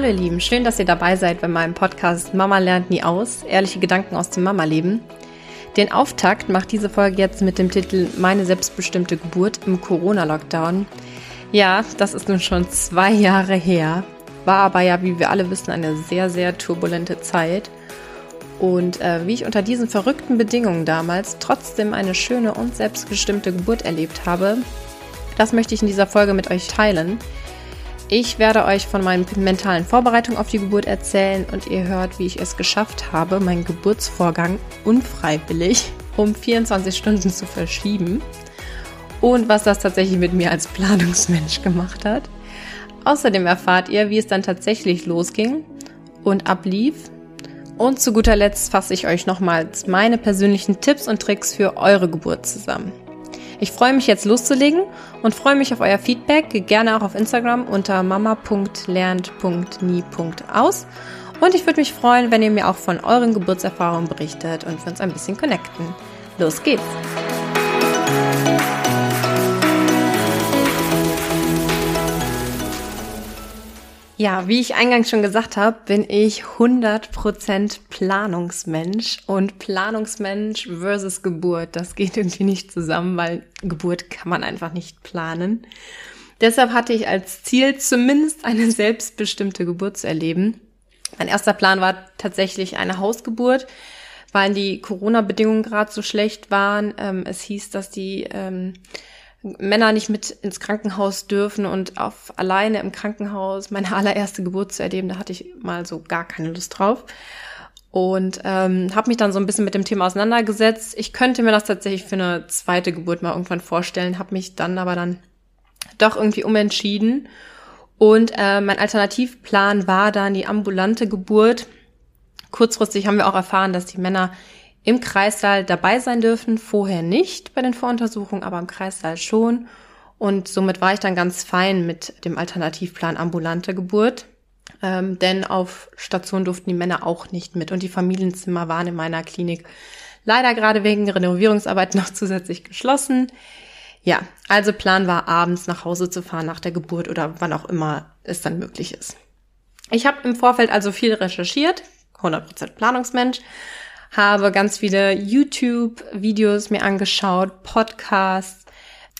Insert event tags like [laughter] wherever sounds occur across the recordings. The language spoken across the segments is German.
Hallo ihr Lieben, schön, dass ihr dabei seid bei meinem Podcast Mama lernt nie aus, ehrliche Gedanken aus dem Mama-Leben. Den Auftakt macht diese Folge jetzt mit dem Titel Meine selbstbestimmte Geburt im Corona-Lockdown. Ja, das ist nun schon zwei Jahre her, war aber ja, wie wir alle wissen, eine sehr, sehr turbulente Zeit. Und äh, wie ich unter diesen verrückten Bedingungen damals trotzdem eine schöne und selbstbestimmte Geburt erlebt habe, das möchte ich in dieser Folge mit euch teilen. Ich werde euch von meinen mentalen Vorbereitungen auf die Geburt erzählen und ihr hört, wie ich es geschafft habe, meinen Geburtsvorgang unfreiwillig um 24 Stunden zu verschieben und was das tatsächlich mit mir als Planungsmensch gemacht hat. Außerdem erfahrt ihr, wie es dann tatsächlich losging und ablief. Und zu guter Letzt fasse ich euch nochmals meine persönlichen Tipps und Tricks für eure Geburt zusammen. Ich freue mich jetzt loszulegen und freue mich auf euer Feedback, gerne auch auf Instagram unter mama.lernt.nie.aus. Und ich würde mich freuen, wenn ihr mir auch von euren Geburtserfahrungen berichtet und wir uns ein bisschen connecten. Los geht's! Ja, wie ich eingangs schon gesagt habe, bin ich 100% Planungsmensch und Planungsmensch versus Geburt, das geht irgendwie nicht zusammen, weil Geburt kann man einfach nicht planen. Deshalb hatte ich als Ziel zumindest eine selbstbestimmte Geburt zu erleben. Mein erster Plan war tatsächlich eine Hausgeburt, weil die Corona-Bedingungen gerade so schlecht waren. Ähm, es hieß, dass die ähm, Männer nicht mit ins Krankenhaus dürfen und auf alleine im Krankenhaus meine allererste Geburt zu erleben, da hatte ich mal so gar keine Lust drauf. Und ähm, habe mich dann so ein bisschen mit dem Thema auseinandergesetzt. Ich könnte mir das tatsächlich für eine zweite Geburt mal irgendwann vorstellen, habe mich dann aber dann doch irgendwie umentschieden. Und äh, mein Alternativplan war dann die ambulante Geburt. Kurzfristig haben wir auch erfahren, dass die Männer im Kreissaal dabei sein dürfen. Vorher nicht bei den Voruntersuchungen, aber im Kreissaal schon. Und somit war ich dann ganz fein mit dem Alternativplan ambulante Geburt. Ähm, denn auf Station durften die Männer auch nicht mit. Und die Familienzimmer waren in meiner Klinik leider gerade wegen Renovierungsarbeit [laughs] noch zusätzlich geschlossen. Ja, also Plan war, abends nach Hause zu fahren nach der Geburt oder wann auch immer es dann möglich ist. Ich habe im Vorfeld also viel recherchiert, 100% Planungsmensch, habe ganz viele YouTube-Videos mir angeschaut, Podcasts.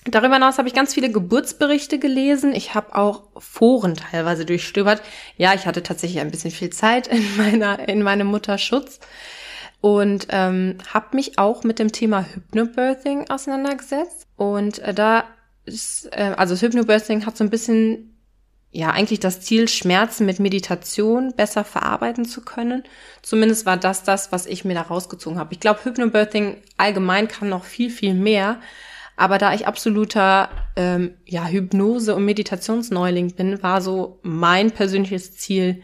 Darüber hinaus habe ich ganz viele Geburtsberichte gelesen. Ich habe auch Foren teilweise durchstöbert. Ja, ich hatte tatsächlich ein bisschen viel Zeit in meiner in meinem Mutterschutz und ähm, habe mich auch mit dem Thema Hypnobirthing auseinandergesetzt. Und äh, da ist, äh, also Hypnobirthing hat so ein bisschen ja eigentlich das Ziel, Schmerzen mit Meditation besser verarbeiten zu können. Zumindest war das das, was ich mir da rausgezogen habe. Ich glaube, Hypnobirthing allgemein kann noch viel, viel mehr. Aber da ich absoluter ähm, ja, Hypnose- und Meditationsneuling bin, war so mein persönliches Ziel,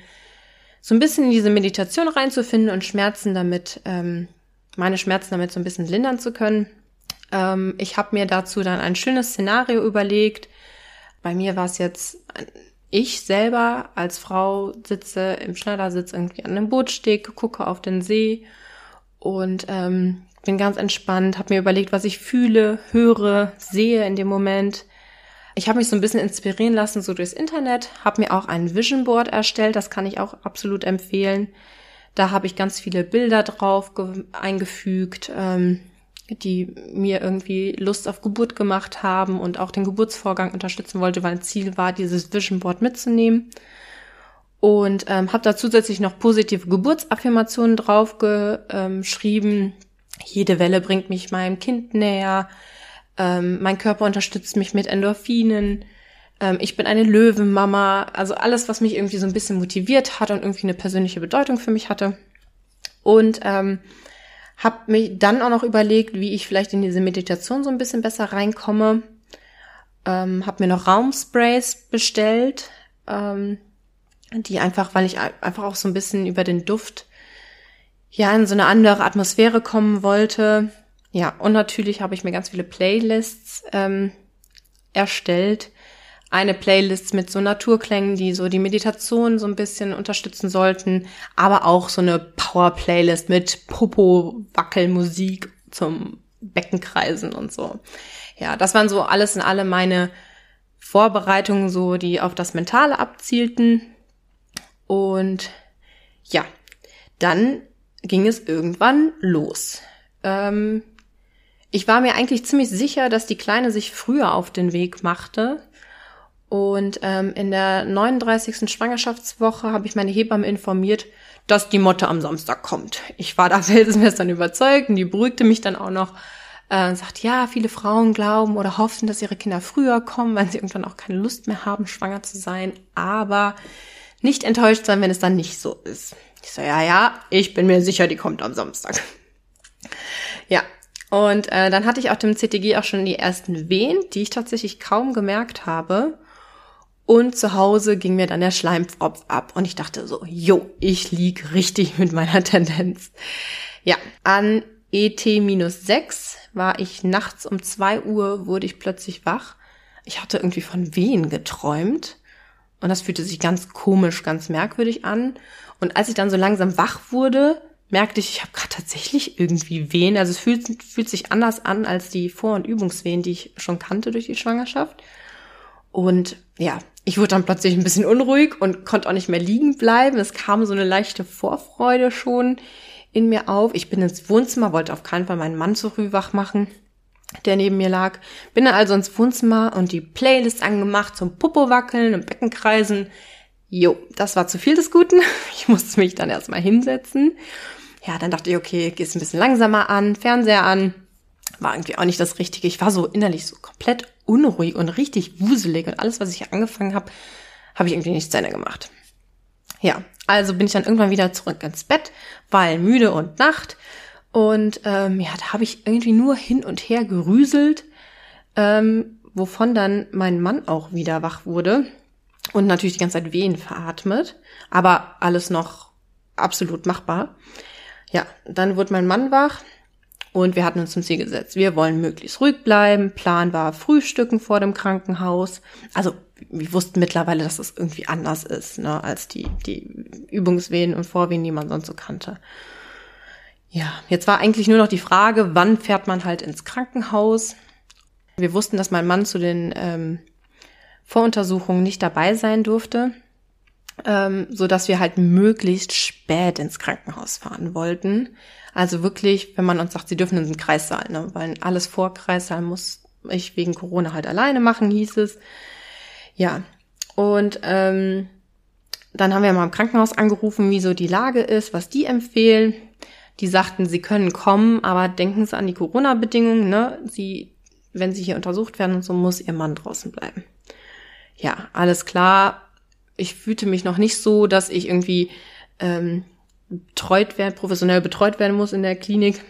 so ein bisschen in diese Meditation reinzufinden und Schmerzen damit, ähm, meine Schmerzen damit so ein bisschen lindern zu können. Ähm, ich habe mir dazu dann ein schönes Szenario überlegt. Bei mir war es jetzt ich selber als Frau sitze im Schneidersitz irgendwie an einem Bootsteg, gucke auf den See und ähm, bin ganz entspannt, habe mir überlegt, was ich fühle, höre, sehe in dem Moment. Ich habe mich so ein bisschen inspirieren lassen, so durchs Internet, habe mir auch ein Vision Board erstellt, das kann ich auch absolut empfehlen. Da habe ich ganz viele Bilder drauf eingefügt. Ähm, die mir irgendwie Lust auf Geburt gemacht haben und auch den Geburtsvorgang unterstützen wollte, weil ein Ziel war, dieses Vision Board mitzunehmen. Und ähm, habe da zusätzlich noch positive Geburtsaffirmationen drauf geschrieben. Jede Welle bringt mich meinem Kind näher. Ähm, mein Körper unterstützt mich mit Endorphinen. Ähm, ich bin eine Löwenmama. Also alles, was mich irgendwie so ein bisschen motiviert hat und irgendwie eine persönliche Bedeutung für mich hatte. Und ähm, hab mich dann auch noch überlegt, wie ich vielleicht in diese Meditation so ein bisschen besser reinkomme. Ähm, hab mir noch Raumsprays bestellt, ähm, die einfach, weil ich einfach auch so ein bisschen über den Duft ja in so eine andere Atmosphäre kommen wollte. Ja, und natürlich habe ich mir ganz viele Playlists ähm, erstellt, eine Playlist mit so Naturklängen, die so die Meditation so ein bisschen unterstützen sollten, aber auch so eine Power-Playlist mit Popo-Wackelmusik zum Beckenkreisen und so. Ja, das waren so alles in alle meine Vorbereitungen, so die auf das Mentale abzielten. Und ja, dann ging es irgendwann los. Ähm, ich war mir eigentlich ziemlich sicher, dass die Kleine sich früher auf den Weg machte. Und ähm, in der 39. Schwangerschaftswoche habe ich meine Hebamme informiert, dass die Motte am Samstag kommt. Ich war da [laughs] felsenfest überzeugt und die beruhigte mich dann auch noch äh, sagt, ja, viele Frauen glauben oder hoffen, dass ihre Kinder früher kommen, weil sie irgendwann auch keine Lust mehr haben, schwanger zu sein. Aber nicht enttäuscht sein, wenn es dann nicht so ist. Ich so, ja, ja, ich bin mir sicher, die kommt am Samstag. Ja, und äh, dann hatte ich auf dem CTG auch schon die ersten Wehen, die ich tatsächlich kaum gemerkt habe. Und zu Hause ging mir dann der Schleimpfropf ab und ich dachte so, jo, ich lieg richtig mit meiner Tendenz. Ja, an ET minus 6 war ich nachts um 2 Uhr, wurde ich plötzlich wach. Ich hatte irgendwie von Wehen geträumt und das fühlte sich ganz komisch, ganz merkwürdig an. Und als ich dann so langsam wach wurde, merkte ich, ich habe gerade tatsächlich irgendwie Wehen. Also es fühlt, fühlt sich anders an als die Vor- und Übungswehen, die ich schon kannte durch die Schwangerschaft. Und ja, ich wurde dann plötzlich ein bisschen unruhig und konnte auch nicht mehr liegen bleiben. Es kam so eine leichte Vorfreude schon in mir auf. Ich bin ins Wohnzimmer, wollte auf keinen Fall meinen Mann zu früh wach machen, der neben mir lag. Bin dann also ins Wohnzimmer und die Playlist angemacht zum Popo wackeln und Beckenkreisen. Jo, das war zu viel des Guten. [laughs] Ich musste mich dann erstmal hinsetzen. Ja, dann dachte ich, okay, gehst ein bisschen langsamer an, Fernseher an. War irgendwie auch nicht das Richtige. Ich war so innerlich so komplett unruhig und richtig wuselig und alles, was ich angefangen habe, habe ich irgendwie nicht Ende gemacht. Ja, also bin ich dann irgendwann wieder zurück ins Bett, weil müde und Nacht. Und ähm, ja, da habe ich irgendwie nur hin und her gerüselt, ähm, wovon dann mein Mann auch wieder wach wurde und natürlich die ganze Zeit Wehen veratmet, aber alles noch absolut machbar. Ja, dann wurde mein Mann wach und wir hatten uns zum Ziel gesetzt, wir wollen möglichst ruhig bleiben. Plan war Frühstücken vor dem Krankenhaus. Also wir wussten mittlerweile, dass das irgendwie anders ist, ne, als die, die Übungswehen und Vorwehen, die man sonst so kannte. Ja, jetzt war eigentlich nur noch die Frage, wann fährt man halt ins Krankenhaus? Wir wussten, dass mein Mann zu den ähm, Voruntersuchungen nicht dabei sein durfte, ähm, so dass wir halt möglichst spät ins Krankenhaus fahren wollten. Also wirklich, wenn man uns sagt, sie dürfen in den Kreissaal, ne, weil alles vor Kreissaal muss ich wegen Corona halt alleine machen, hieß es. Ja, und ähm, dann haben wir mal im Krankenhaus angerufen, wie so die Lage ist, was die empfehlen. Die sagten, sie können kommen, aber denken Sie an die Corona-Bedingungen, ne? Sie, wenn sie hier untersucht werden und so, muss ihr Mann draußen bleiben. Ja, alles klar. Ich fühlte mich noch nicht so, dass ich irgendwie ähm, betreut werden, professionell betreut werden muss in der Klinik.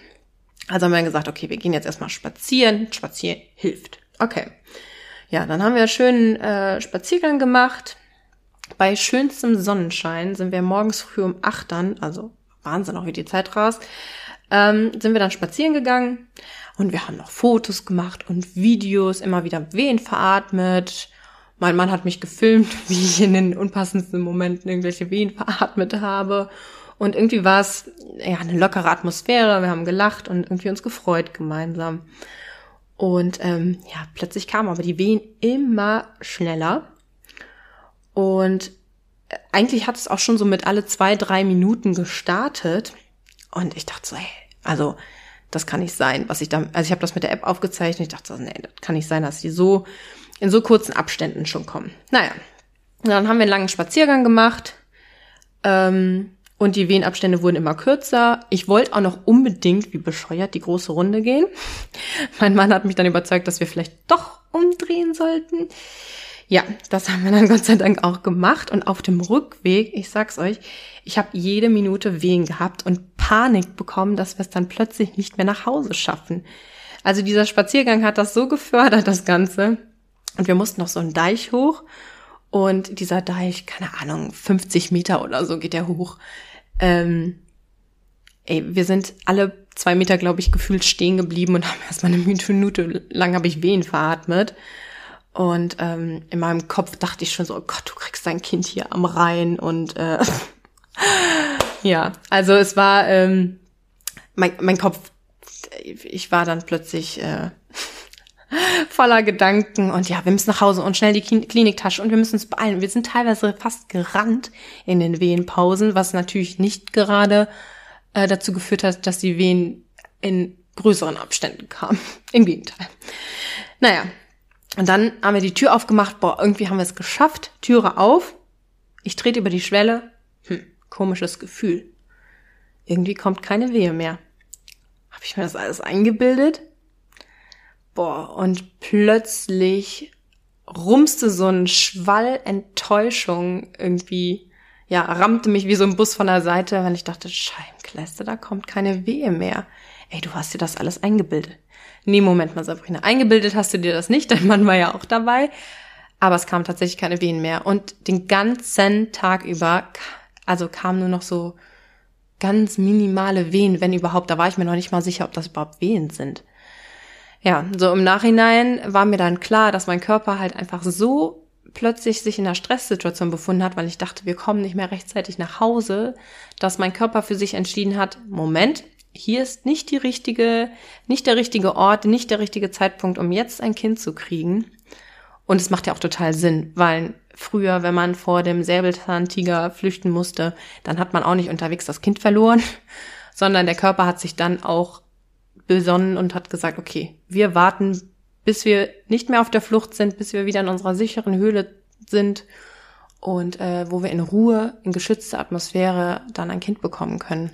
Also haben wir gesagt, okay, wir gehen jetzt erstmal spazieren. Spazieren hilft. Okay. Ja, dann haben wir einen schönen äh, Spaziergang gemacht. Bei schönstem Sonnenschein sind wir morgens früh um acht dann, also Wahnsinn auch wie die Zeit rast, ähm, sind wir dann spazieren gegangen und wir haben noch Fotos gemacht und Videos, immer wieder Wehen veratmet. Mein Mann hat mich gefilmt, [laughs] wie ich in den unpassendsten Momenten irgendwelche Wehen veratmet habe. Und irgendwie war es ja eine lockere Atmosphäre. Wir haben gelacht und irgendwie uns gefreut gemeinsam. Und ähm, ja, plötzlich kamen aber die Wehen immer schneller. Und äh, eigentlich hat es auch schon so mit alle zwei, drei Minuten gestartet. Und ich dachte so, hey, also das kann nicht sein, was ich da, also ich habe das mit der App aufgezeichnet. Ich dachte so, nee, das kann nicht sein, dass die so in so kurzen Abständen schon kommen. Naja, dann haben wir einen langen Spaziergang gemacht. Ähm, und die Wehenabstände wurden immer kürzer. Ich wollte auch noch unbedingt, wie bescheuert, die große Runde gehen. [laughs] mein Mann hat mich dann überzeugt, dass wir vielleicht doch umdrehen sollten. Ja, das haben wir dann Gott sei Dank auch gemacht. Und auf dem Rückweg, ich sag's euch, ich habe jede Minute Wehen gehabt und Panik bekommen, dass wir es dann plötzlich nicht mehr nach Hause schaffen. Also dieser Spaziergang hat das so gefördert, das Ganze. Und wir mussten noch so einen Deich hoch. Und dieser Deich, keine Ahnung, 50 Meter oder so geht der hoch. Ähm, ey, wir sind alle zwei Meter, glaube ich, gefühlt stehen geblieben und [laughs] haben erstmal eine Minute lang habe ich Wehen veratmet. Und ähm, in meinem Kopf dachte ich schon so, oh Gott, du kriegst dein Kind hier am Rhein. Und äh, [laughs] ja, also es war ähm, mein, mein Kopf, ich war dann plötzlich äh, voller Gedanken und ja, wir müssen nach Hause und schnell die Kliniktasche und wir müssen uns beeilen. Wir sind teilweise fast gerannt in den Wehenpausen, was natürlich nicht gerade äh, dazu geführt hat, dass die Wehen in größeren Abständen kamen. [laughs] Im Gegenteil. Naja, und dann haben wir die Tür aufgemacht. Boah, irgendwie haben wir es geschafft. Türe auf. Ich trete über die Schwelle. Hm, komisches Gefühl. Irgendwie kommt keine Wehe mehr. Habe ich mir das alles eingebildet? Boah, und plötzlich rumste so ein Schwall Enttäuschung irgendwie, ja, rammte mich wie so ein Bus von der Seite, weil ich dachte, Scheibenkläste, da kommt keine Wehe mehr. Ey, du hast dir das alles eingebildet. Nee, Moment mal, Sabrina, eingebildet hast du dir das nicht, [laughs] dein Mann war ja auch dabei. Aber es kam tatsächlich keine Wehen mehr. Und den ganzen Tag über, also kamen nur noch so ganz minimale Wehen, wenn überhaupt. Da war ich mir noch nicht mal sicher, ob das überhaupt Wehen sind ja, so im Nachhinein war mir dann klar, dass mein Körper halt einfach so plötzlich sich in einer Stresssituation befunden hat, weil ich dachte, wir kommen nicht mehr rechtzeitig nach Hause, dass mein Körper für sich entschieden hat, Moment, hier ist nicht die richtige, nicht der richtige Ort, nicht der richtige Zeitpunkt, um jetzt ein Kind zu kriegen. Und es macht ja auch total Sinn, weil früher, wenn man vor dem Säbelzahntiger flüchten musste, dann hat man auch nicht unterwegs das Kind verloren, [laughs] sondern der Körper hat sich dann auch besonnen und hat gesagt, okay, wir warten, bis wir nicht mehr auf der Flucht sind, bis wir wieder in unserer sicheren Höhle sind und äh, wo wir in Ruhe, in geschützter Atmosphäre dann ein Kind bekommen können.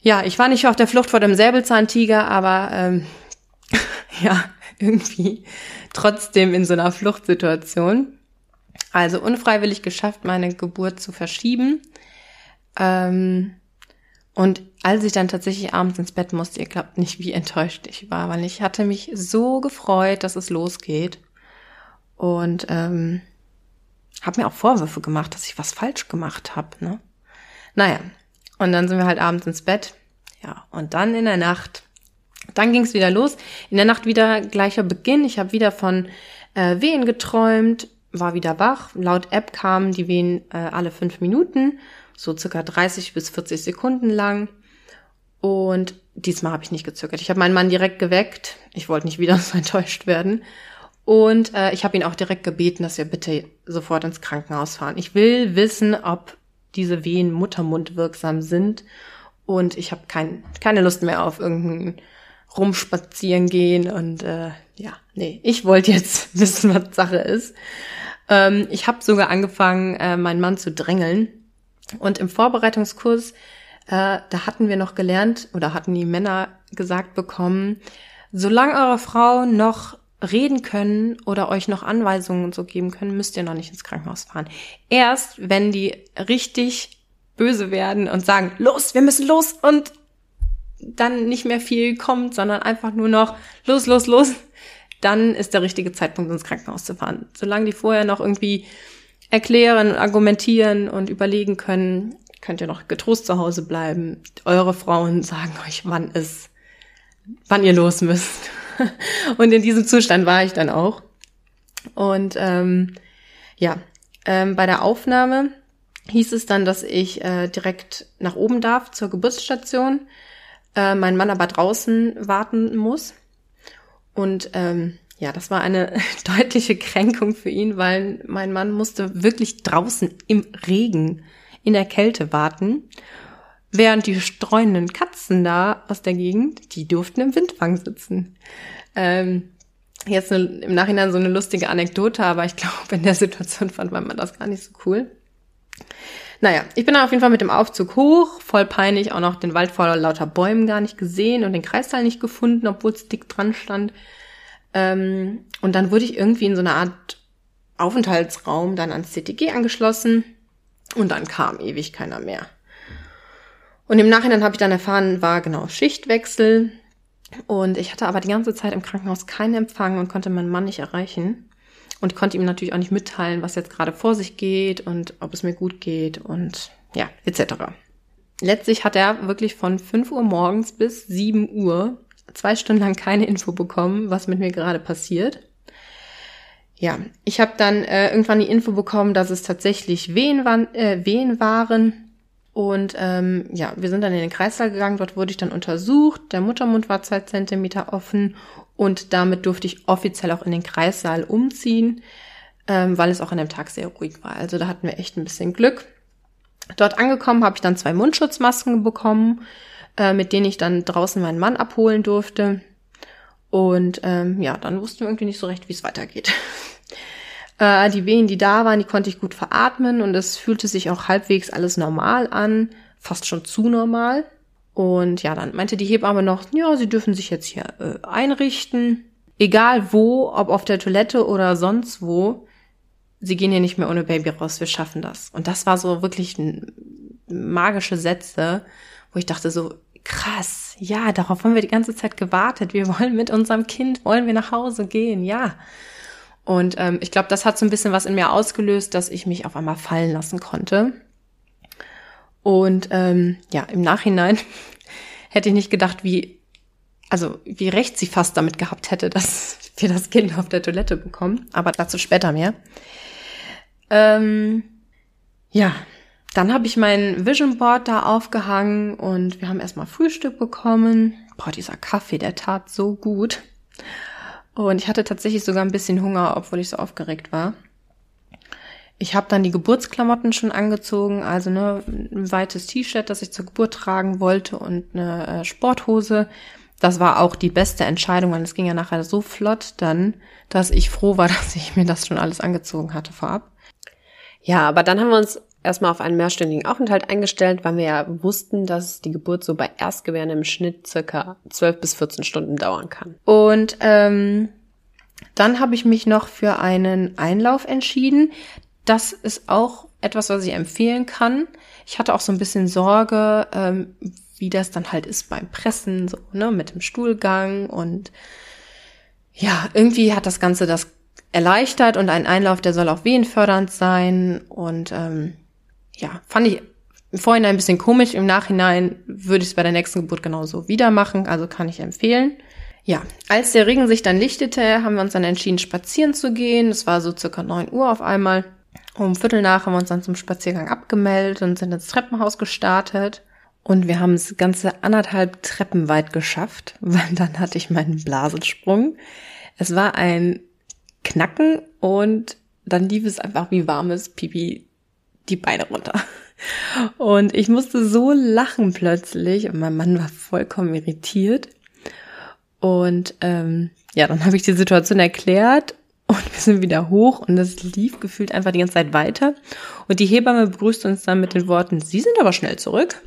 Ja, ich war nicht auf der Flucht vor dem Säbelzahntiger, aber ähm, [laughs] ja, irgendwie trotzdem in so einer Fluchtsituation. Also unfreiwillig geschafft, meine Geburt zu verschieben. Ähm, und als ich dann tatsächlich abends ins Bett musste, ihr glaubt nicht, wie enttäuscht ich war, weil ich hatte mich so gefreut, dass es losgeht. Und ähm, habe mir auch Vorwürfe gemacht, dass ich was falsch gemacht habe. Ne? Naja, und dann sind wir halt abends ins Bett. Ja, und dann in der Nacht, dann ging es wieder los. In der Nacht wieder gleicher Beginn. Ich habe wieder von äh, Wehen geträumt, war wieder wach. Laut App kamen die Wehen äh, alle fünf Minuten so circa 30 bis 40 Sekunden lang. Und diesmal habe ich nicht gezögert. Ich habe meinen Mann direkt geweckt. Ich wollte nicht wieder [laughs] so enttäuscht werden. Und äh, ich habe ihn auch direkt gebeten, dass wir bitte sofort ins Krankenhaus fahren. Ich will wissen, ob diese Wehen muttermundwirksam sind. Und ich habe kein, keine Lust mehr auf irgendein rumspazieren gehen. Und äh, ja, nee, ich wollte jetzt [laughs] wissen, was Sache ist. Ähm, ich habe sogar angefangen, äh, meinen Mann zu drängeln und im Vorbereitungskurs, äh, da hatten wir noch gelernt oder hatten die Männer gesagt bekommen, solange eure Frau noch reden können oder euch noch Anweisungen und so geben können, müsst ihr noch nicht ins Krankenhaus fahren. Erst wenn die richtig böse werden und sagen, los, wir müssen los und dann nicht mehr viel kommt, sondern einfach nur noch los, los, los, dann ist der richtige Zeitpunkt, ins Krankenhaus zu fahren. Solange die vorher noch irgendwie erklären, argumentieren und überlegen können, könnt ihr noch getrost zu Hause bleiben. Eure Frauen sagen euch, wann es, wann ihr los müsst. [laughs] Und in diesem Zustand war ich dann auch. Und ähm, ja, ähm, bei der Aufnahme hieß es dann, dass ich äh, direkt nach oben darf zur Geburtsstation, äh, mein Mann aber draußen warten muss. Und ähm, ja, das war eine [laughs] deutliche Kränkung für ihn, weil mein Mann musste wirklich draußen im Regen in der Kälte warten, während die streunenden Katzen da aus der Gegend, die durften im Windfang sitzen. Ähm, jetzt eine, im Nachhinein so eine lustige Anekdote, aber ich [laughs] glaube, in der Situation fand man das gar nicht so cool. Naja, ich bin dann auf jeden Fall mit dem Aufzug hoch, voll peinlich, auch noch den Wald vor lauter Bäumen gar nicht gesehen und den Kreisteil nicht gefunden, obwohl es dick dran stand. Ähm, und dann wurde ich irgendwie in so einer Art Aufenthaltsraum dann ans CTG angeschlossen und dann kam ewig keiner mehr. Und im Nachhinein habe ich dann erfahren, war genau Schichtwechsel und ich hatte aber die ganze Zeit im Krankenhaus keinen Empfang und konnte meinen Mann nicht erreichen und konnte ihm natürlich auch nicht mitteilen, was jetzt gerade vor sich geht und ob es mir gut geht und ja, etc. Letztlich hat er wirklich von 5 Uhr morgens bis 7 Uhr zwei Stunden lang keine Info bekommen, was mit mir gerade passiert. Ja, ich habe dann äh, irgendwann die Info bekommen, dass es tatsächlich Wehen, waren, äh, Wehen waren. Und ähm, ja, wir sind dann in den Kreißsaal gegangen, dort wurde ich dann untersucht, der Muttermund war zwei Zentimeter offen und damit durfte ich offiziell auch in den Kreissaal umziehen, ähm, weil es auch an dem Tag sehr ruhig war. Also da hatten wir echt ein bisschen Glück. Dort angekommen habe ich dann zwei Mundschutzmasken bekommen, äh, mit denen ich dann draußen meinen Mann abholen durfte. Und ähm, ja, dann wussten wir irgendwie nicht so recht, wie es weitergeht. [laughs] Äh, die Wehen, die da waren, die konnte ich gut veratmen und es fühlte sich auch halbwegs alles normal an, fast schon zu normal. Und ja, dann meinte die Hebamme noch, ja, sie dürfen sich jetzt hier äh, einrichten. Egal wo, ob auf der Toilette oder sonst wo, sie gehen hier nicht mehr ohne Baby raus, wir schaffen das. Und das war so wirklich magische Sätze, wo ich dachte so, krass, ja, darauf haben wir die ganze Zeit gewartet. Wir [laughs] wollen mit unserem Kind, wollen wir nach Hause gehen, ja. Und ähm, ich glaube, das hat so ein bisschen was in mir ausgelöst, dass ich mich auf einmal fallen lassen konnte. Und ähm, ja, im Nachhinein [laughs] hätte ich nicht gedacht, wie, also wie recht sie fast damit gehabt hätte, [laughs] dass wir das Kind auf der Toilette bekommen. Aber dazu später mehr. Ähm, ja, dann habe ich mein Vision Board da aufgehangen und wir haben erstmal Frühstück bekommen. Boah, dieser Kaffee, der tat so gut. Und ich hatte tatsächlich sogar ein bisschen Hunger, obwohl ich so aufgeregt war. Ich habe dann die Geburtsklamotten schon angezogen, also ne, ein weites T-Shirt, das ich zur Geburt tragen wollte und eine äh, Sporthose. Das war auch die beste Entscheidung, weil es ging ja nachher so flott dann, dass ich froh war, [laughs] dass ich mir das schon alles angezogen hatte vorab. Ja, aber dann haben wir uns erstmal auf einen mehrstündigen Aufenthalt eingestellt, weil wir ja wussten, dass die Geburt so bei Erstgebärden im Schnitt circa 12 bis 14 Stunden dauern kann. Und ähm, dann habe ich mich noch für einen Einlauf entschieden. Das ist auch etwas, was ich empfehlen kann. Ich hatte auch so ein bisschen Sorge, ähm, wie das dann halt ist beim Pressen, so, ne, mit dem Stuhlgang und ja, irgendwie hat das Ganze das erleichtert und ein Einlauf, der soll auch wehenfördernd sein und ähm, ja, fand ich im Vorhinein ein bisschen komisch. Im Nachhinein würde ich es bei der nächsten Geburt genauso wieder machen, also kann ich empfehlen. Ja, als der Regen sich dann lichtete, haben wir uns dann entschieden, spazieren zu gehen. Es war so circa neun Uhr auf einmal. Um Viertel nach haben wir uns dann zum Spaziergang abgemeldet und sind ins Treppenhaus gestartet. Und wir haben es ganze anderthalb Treppen weit geschafft, [laughs] weil dann hatte ich meinen Blasensprung. Es war ein Knacken und dann lief es einfach wie warmes Pipi die Beine runter. [laughs] Und ich musste so lachen plötzlich und mein Mann war vollkommen irritiert. Und ähm, ja, dann habe ich die Situation erklärt und wir sind wieder hoch und es lief gefühlt einfach die ganze Zeit weiter. Und die Hebamme begrüßt uns dann mit den Worten, Sie sind aber schnell zurück.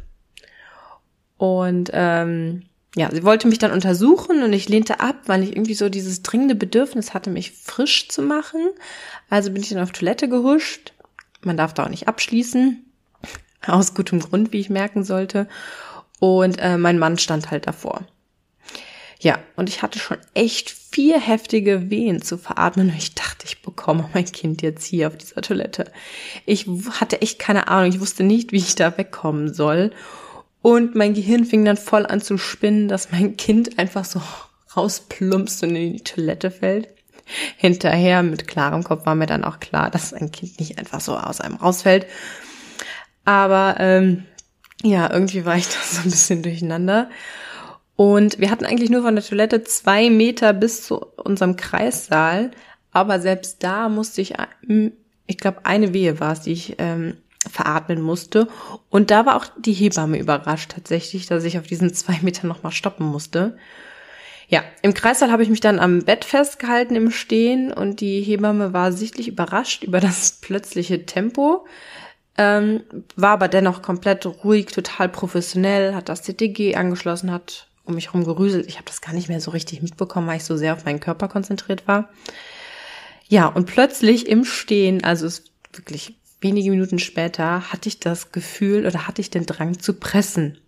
Und ähm, ja, sie wollte mich dann untersuchen und ich lehnte ab, weil ich irgendwie so dieses dringende Bedürfnis hatte, mich frisch zu machen. Also bin ich dann auf Toilette gehuscht man darf da auch nicht abschließen. Aus gutem Grund, wie ich merken sollte. Und äh, mein Mann stand halt davor. Ja, und ich hatte schon echt vier heftige Wehen zu veratmen. Und ich dachte, ich bekomme mein Kind jetzt hier auf dieser Toilette. Ich hatte echt keine Ahnung. Ich wusste nicht, wie ich da wegkommen soll. Und mein Gehirn fing dann voll an zu spinnen, dass mein Kind einfach so rausplumpst und in die Toilette fällt hinterher. Mit klarem Kopf war mir dann auch klar, dass ein Kind nicht einfach so aus einem rausfällt. Aber ähm, ja, irgendwie war ich da so ein bisschen durcheinander. Und wir hatten eigentlich nur von der Toilette zwei Meter bis zu unserem Kreissaal. Aber selbst da musste ich, hm, ich glaube, eine Wehe war es, die ich ähm, veratmen musste. Und da war auch die Hebamme überrascht tatsächlich, dass ich auf diesen zwei Metern nochmal stoppen musste. Ja, im Kreißsaal habe ich mich dann am Bett festgehalten im Stehen und die Hebamme war sichtlich überrascht über das [laughs] plötzliche Tempo, ähm, war aber dennoch komplett ruhig, total professionell, hat das CTG angeschlossen, hat um mich herum gerüselt. Ich habe das gar nicht mehr so richtig mitbekommen, weil ich so sehr auf meinen Körper konzentriert war. Ja, und plötzlich im Stehen, also wirklich wenige Minuten später, hatte ich das Gefühl oder hatte ich den Drang zu pressen.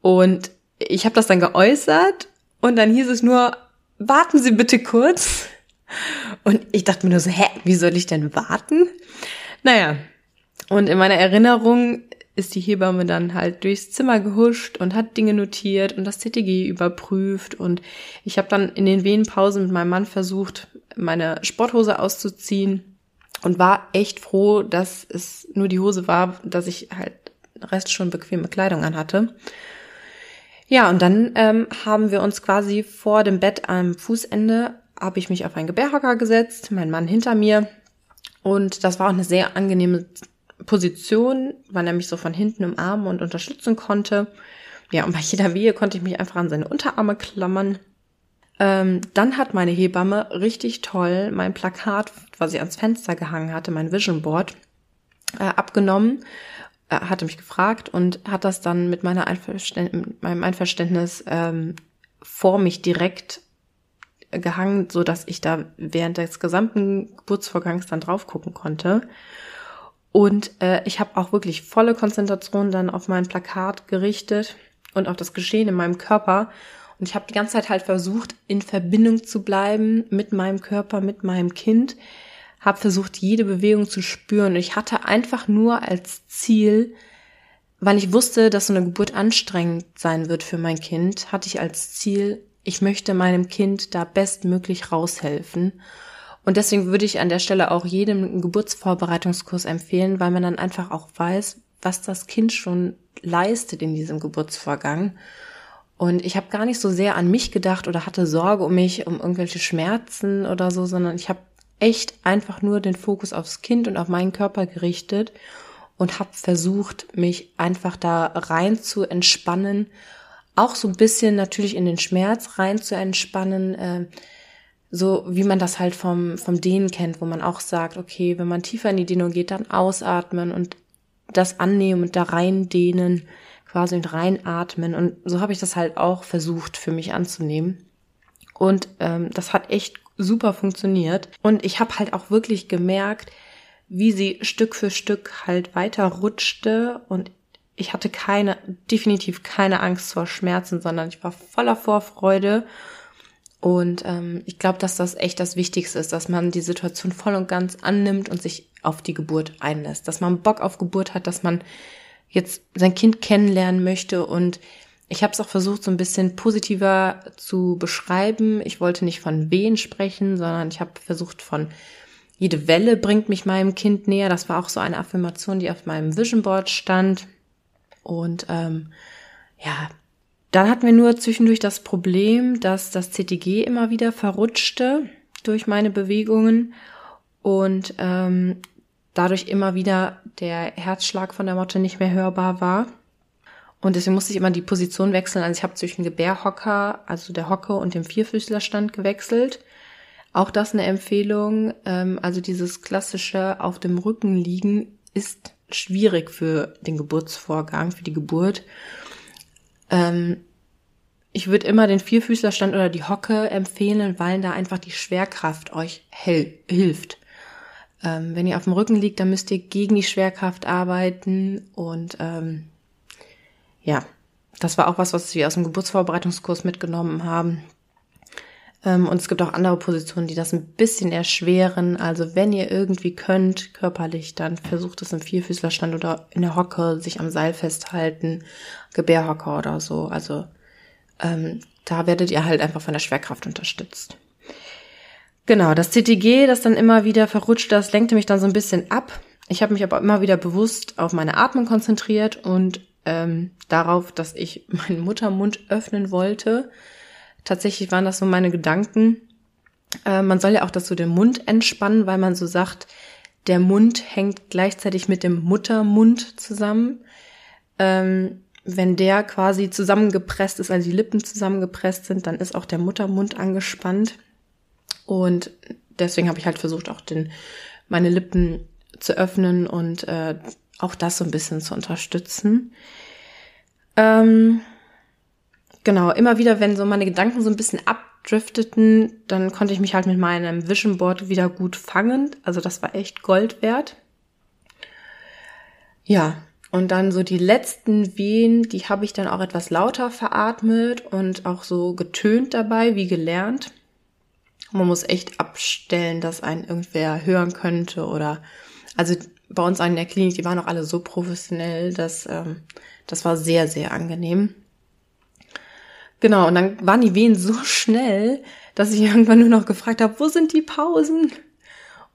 Und ich habe das dann geäußert und dann hieß es nur, warten Sie bitte kurz. Und ich dachte mir nur so, hä, wie soll ich denn warten? Naja, und in meiner Erinnerung ist die Hebamme dann halt durchs Zimmer gehuscht und hat Dinge notiert und das CTG überprüft. Und ich habe dann in den Wehenpausen mit meinem Mann versucht, meine Sporthose auszuziehen und war echt froh, dass es nur die Hose war, dass ich halt Rest schon bequeme Kleidung anhatte. Ja, und dann ähm, haben wir uns quasi vor dem Bett am Fußende, habe ich mich auf einen Gebärhocker gesetzt, mein Mann hinter mir. Und das war auch eine sehr angenehme Position, weil er mich so von hinten umarmen und unterstützen konnte. Ja, und bei jeder Wehe konnte ich mich einfach an seine Unterarme klammern. Ähm, dann hat meine Hebamme richtig toll mein Plakat, was sie ans Fenster gehangen hatte, mein Vision Board, äh, abgenommen, äh, hatte mich gefragt und hat das dann mit, meiner Einverständ meinem Einverständnis ähm, vor mich direkt gehangen, so dass ich da während des gesamten Geburtsvorgangs dann drauf gucken konnte. Und äh, ich habe auch wirklich volle Konzentration dann auf mein Plakat gerichtet und auf das Geschehen in meinem Körper und ich habe die ganze Zeit halt versucht, in Verbindung zu bleiben mit meinem Körper, mit meinem Kind. Habe versucht, jede Bewegung zu spüren. Und ich hatte einfach nur als Ziel, weil ich wusste, dass so eine Geburt anstrengend sein wird für mein Kind, hatte ich als Ziel, ich möchte meinem Kind da bestmöglich raushelfen. Und deswegen würde ich an der Stelle auch jedem einen Geburtsvorbereitungskurs empfehlen, weil man dann einfach auch weiß, was das Kind schon leistet in diesem Geburtsvorgang. Und ich habe gar nicht so sehr an mich gedacht oder hatte Sorge um mich, um irgendwelche Schmerzen oder so, sondern ich habe echt einfach nur den Fokus aufs Kind und auf meinen Körper gerichtet und habe versucht, mich einfach da rein zu entspannen, auch so ein bisschen natürlich in den Schmerz rein zu entspannen, äh, so wie man das halt vom, vom Dehnen kennt, wo man auch sagt, okay, wenn man tiefer in die Dehnung geht, dann ausatmen und das annehmen und da rein dehnen quasi mit reinatmen. Und so habe ich das halt auch versucht für mich anzunehmen. Und ähm, das hat echt super funktioniert. Und ich habe halt auch wirklich gemerkt, wie sie Stück für Stück halt weiter rutschte und ich hatte keine, definitiv keine Angst vor Schmerzen, sondern ich war voller Vorfreude. Und ähm, ich glaube, dass das echt das Wichtigste ist, dass man die Situation voll und ganz annimmt und sich auf die Geburt einlässt. Dass man Bock auf Geburt hat, dass man jetzt sein Kind kennenlernen möchte und ich habe es auch versucht, so ein bisschen positiver zu beschreiben. Ich wollte nicht von wen sprechen, sondern ich habe versucht von jede Welle bringt mich meinem Kind näher. Das war auch so eine Affirmation, die auf meinem Vision Board stand. Und ähm, ja, dann hatten wir nur zwischendurch das Problem, dass das CTG immer wieder verrutschte durch meine Bewegungen und ähm, dadurch immer wieder der Herzschlag von der Motte nicht mehr hörbar war. Und deswegen musste ich immer die Position wechseln. Also ich habe zwischen Gebärhocker, also der Hocke und dem Vierfüßlerstand gewechselt. Auch das eine Empfehlung. Ähm, also dieses klassische auf dem Rücken liegen ist schwierig für den Geburtsvorgang, für die Geburt. Ähm, ich würde immer den Vierfüßlerstand oder die Hocke empfehlen, weil da einfach die Schwerkraft euch hilft. Ähm, wenn ihr auf dem Rücken liegt, dann müsst ihr gegen die Schwerkraft arbeiten und ähm, ja, das war auch was, was wir aus dem Geburtsvorbereitungskurs mitgenommen haben. Ähm, und es gibt auch andere Positionen, die das ein bisschen erschweren. Also wenn ihr irgendwie könnt, körperlich, dann versucht es im Vierfüßlerstand oder in der Hocke, sich am Seil festhalten, Gebärhocker oder so. Also ähm, da werdet ihr halt einfach von der Schwerkraft unterstützt. Genau, das CTG, das dann immer wieder verrutscht, das lenkte mich dann so ein bisschen ab. Ich habe mich aber immer wieder bewusst auf meine Atmung konzentriert und ähm, darauf, dass ich meinen Muttermund öffnen wollte. Tatsächlich waren das so meine Gedanken. Äh, man soll ja auch dazu den Mund entspannen, weil man so sagt, der Mund hängt gleichzeitig mit dem Muttermund zusammen. Ähm, wenn der quasi zusammengepresst ist, also die Lippen zusammengepresst sind, dann ist auch der Muttermund angespannt. Und deswegen habe ich halt versucht, auch den, meine Lippen zu öffnen und äh, auch das so ein bisschen zu unterstützen. Ähm, genau, immer wieder, wenn so meine Gedanken so ein bisschen abdrifteten, dann konnte ich mich halt mit meinem Vision Board wieder gut fangen. Also das war echt Gold wert. Ja, und dann so die letzten Wehen, die habe ich dann auch etwas lauter veratmet und auch so getönt dabei, wie gelernt. Man muss echt abstellen, dass einen irgendwer hören könnte oder also bei uns an der Klinik, die waren auch alle so professionell, dass ähm, das war sehr, sehr angenehm. Genau, und dann waren die Wehen so schnell, dass ich irgendwann nur noch gefragt habe, wo sind die Pausen?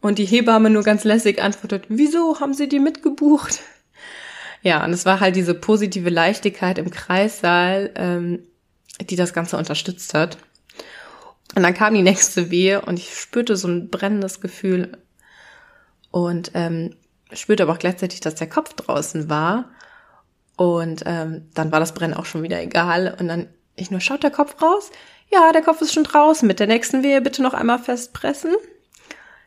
Und die Hebamme nur ganz lässig antwortet, wieso haben Sie die mitgebucht? Ja, und es war halt diese positive Leichtigkeit im Kreissaal, ähm, die das Ganze unterstützt hat. Und dann kam die nächste Wehe und ich spürte so ein brennendes Gefühl und ähm, spürte aber auch gleichzeitig, dass der Kopf draußen war. Und ähm, dann war das Brennen auch schon wieder egal. Und dann ich nur, schaut der Kopf raus? Ja, der Kopf ist schon draußen. Mit der nächsten Wehe bitte noch einmal festpressen.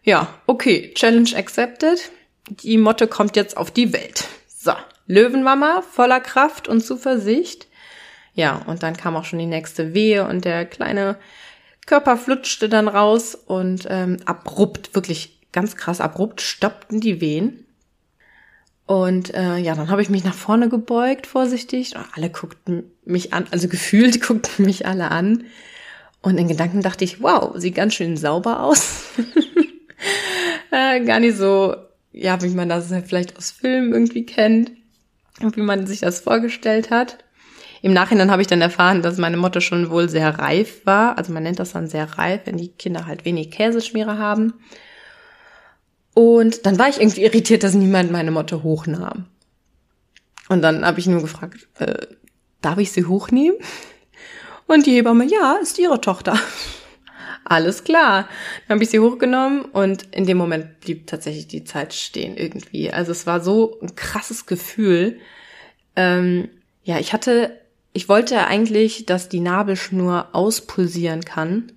Ja, okay, Challenge accepted. Die Motte kommt jetzt auf die Welt. So, Löwenmama voller Kraft und Zuversicht. Ja, und dann kam auch schon die nächste Wehe und der kleine Körper flutschte dann raus und ähm, abrupt, wirklich ganz krass abrupt, stoppten die Wehen. Und äh, ja, dann habe ich mich nach vorne gebeugt, vorsichtig. Und alle guckten mich an, also gefühlt [laughs] guckten mich alle an. Und in Gedanken dachte ich, wow, sieht ganz schön sauber aus. [laughs] äh, gar nicht so, ja, wie man das vielleicht aus Filmen irgendwie kennt und wie man sich das vorgestellt hat. Im Nachhinein habe ich dann erfahren, dass meine Mutter schon wohl sehr reif war. Also man nennt das dann sehr reif, wenn die Kinder halt wenig Käseschmiere haben. Und dann war ich irgendwie irritiert, dass niemand meine Motte hochnahm. Und dann habe ich nur gefragt, äh, darf ich sie hochnehmen? Und die Hebamme, ja, ist ihre Tochter. [laughs] Alles klar. Dann habe ich sie hochgenommen und in dem Moment blieb tatsächlich die Zeit stehen irgendwie. Also es war so ein krasses Gefühl. Ähm, ja, ich hatte, ich wollte eigentlich, dass die Nabelschnur auspulsieren kann,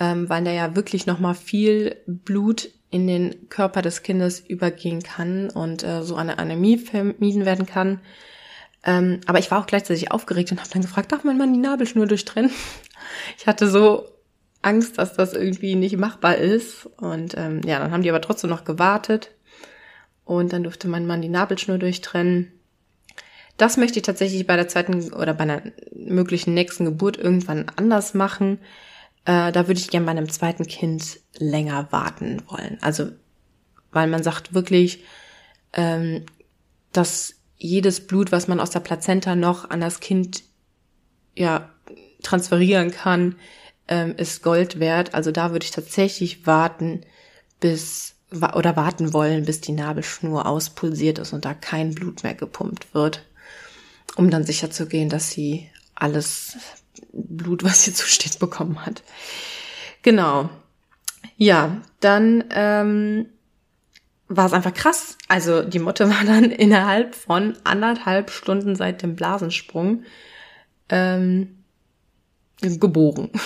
ähm, weil da ja wirklich noch mal viel Blut in den Körper des Kindes übergehen kann und äh, so eine Anämie vermieden werden kann. Ähm, aber ich war auch gleichzeitig aufgeregt und habe dann gefragt, darf man mal die Nabelschnur durchtrennen? Ich hatte so Angst, dass das irgendwie nicht machbar ist. Und ähm, ja, dann haben die aber trotzdem noch gewartet. Und dann durfte mein Mann die Nabelschnur durchtrennen. Das möchte ich tatsächlich bei der zweiten oder bei einer möglichen nächsten Geburt irgendwann anders machen. Äh, da würde ich gerne bei einem zweiten Kind länger warten wollen. Also, weil man sagt wirklich, ähm, dass jedes Blut, was man aus der Plazenta noch an das Kind ja transferieren kann, ähm, ist Gold wert. Also da würde ich tatsächlich warten, bis oder warten wollen, bis die Nabelschnur auspulsiert ist und da kein Blut mehr gepumpt wird, um dann sicher zu gehen, dass sie alles Blut, was ihr [laughs] zusteht, bekommen hat. Genau. Ja, dann ähm, war es einfach krass. Also die Mutter [laughs] war dann innerhalb von anderthalb Stunden seit dem Blasensprung ähm, geboren. [laughs]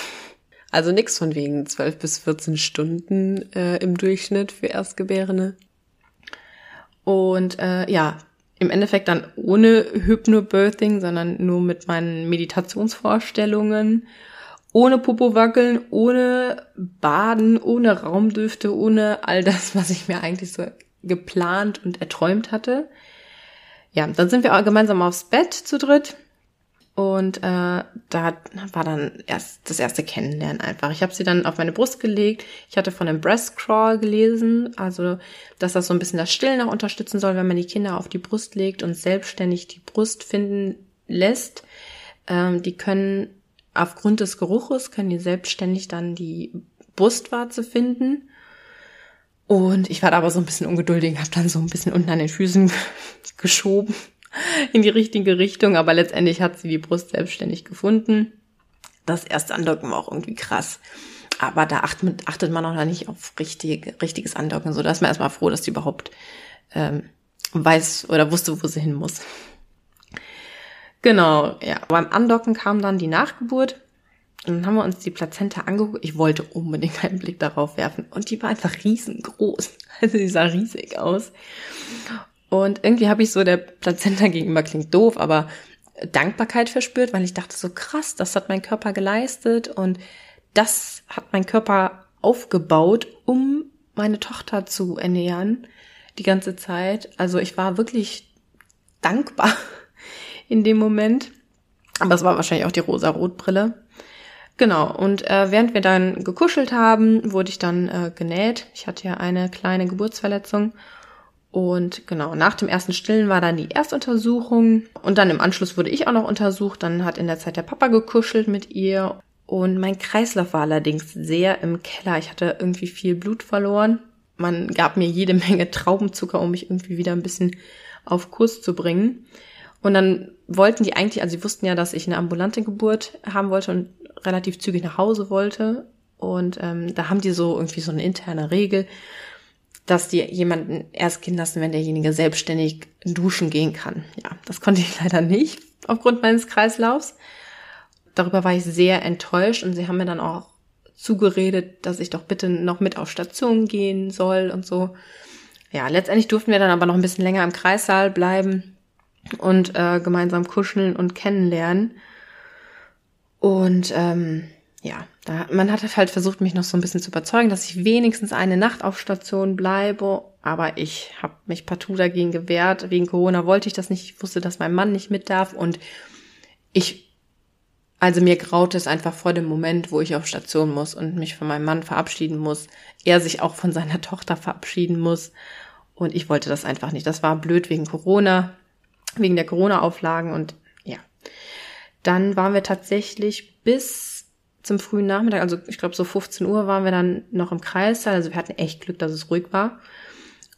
Also nix von wegen zwölf bis 14 Stunden äh, im Durchschnitt für Erstgebärende. Und äh, ja, im Endeffekt dann ohne Hypnobirthing, sondern nur mit meinen Meditationsvorstellungen, ohne Popo wackeln, ohne Baden, ohne Raumdüfte, ohne all das, was ich mir eigentlich so geplant und erträumt hatte. Ja, dann sind wir auch gemeinsam aufs Bett zu dritt. Und äh, da war dann erst das erste Kennenlernen einfach. Ich habe sie dann auf meine Brust gelegt. Ich hatte von einem Breast Crawl gelesen, also dass das so ein bisschen das Stillen auch unterstützen soll, wenn man die Kinder auf die Brust legt und selbstständig die Brust finden lässt. Ähm, die können aufgrund des Geruches können die selbstständig dann die Brustwarze finden. Und ich war aber so ein bisschen ungeduldig, habe dann so ein bisschen unten an den Füßen [laughs] geschoben in die richtige Richtung, aber letztendlich hat sie die Brust selbstständig gefunden. Das erste Andocken war auch irgendwie krass. Aber da achtet, achtet man noch nicht auf richtig, richtiges Andocken. So, da ist man erstmal froh, dass die überhaupt ähm, weiß oder wusste, wo sie hin muss. Genau, ja. Beim Andocken kam dann die Nachgeburt. Und dann haben wir uns die Plazenta angeguckt. Ich wollte unbedingt einen Blick darauf werfen. Und die war einfach riesengroß. [laughs] Also die sah riesig aus. Und irgendwie habe ich so der Plazenta [laughs] gegenüber, klingt doof, aber Dankbarkeit verspürt, weil ich dachte so krass, das hat mein Körper geleistet und das hat mein Körper aufgebaut, um meine Tochter zu ernähren die ganze Zeit. Also ich war wirklich dankbar [laughs] in dem Moment. Aber es war wahrscheinlich auch die rosa-rot-Brille. Genau, und äh, während wir dann gekuschelt haben, wurde ich dann äh, genäht. Ich hatte ja eine kleine Geburtsverletzung und genau, nach dem ersten Stillen war dann die Erstuntersuchung und dann im Anschluss wurde ich auch noch untersucht. Dann hat in der Zeit der Papa gekuschelt mit ihr und mein Kreislauf war allerdings sehr im Keller. Ich hatte irgendwie viel Blut verloren. Man gab mir jede [laughs] Menge Traubenzucker, um mich irgendwie wieder ein bisschen auf Kurs zu bringen. Und dann wollten die eigentlich, also sie wussten ja, dass ich eine ambulante Geburt haben wollte und relativ zügig nach Hause wollte. Und ähm, da haben die so irgendwie so eine interne Regel, dass die jemanden erst gehen lassen, wenn derjenige selbstständig duschen gehen kann. Ja, das konnte ich [laughs] leider nicht aufgrund meines Kreislaufs. Darüber war ich sehr enttäuscht und sie haben mir dann auch zugeredet, dass ich doch bitte noch mit auf Station gehen soll und so. Ja, letztendlich durften wir dann aber noch ein bisschen länger im Kreissaal bleiben und äh, gemeinsam kuscheln und kennenlernen. Und ähm, ja, da, man hat halt versucht, mich noch so ein bisschen zu überzeugen, dass ich wenigstens eine Nacht auf Station bleibe. Aber ich habe mich partout dagegen gewehrt. Wegen Corona wollte ich das nicht. Ich wusste, dass mein Mann nicht mit darf. Und ich, also mir graute es einfach vor dem Moment, wo ich auf Station muss und mich von meinem Mann verabschieden muss. Er sich auch von seiner [laughs] Tochter verabschieden muss. Und ich wollte das einfach nicht. Das war blöd wegen Corona, wegen der Corona-Auflagen. Und ja, dann waren wir tatsächlich bis zum frühen Nachmittag, also ich glaube so 15 Uhr waren wir dann noch im Kreissaal. Also wir hatten echt Glück, dass es ruhig war.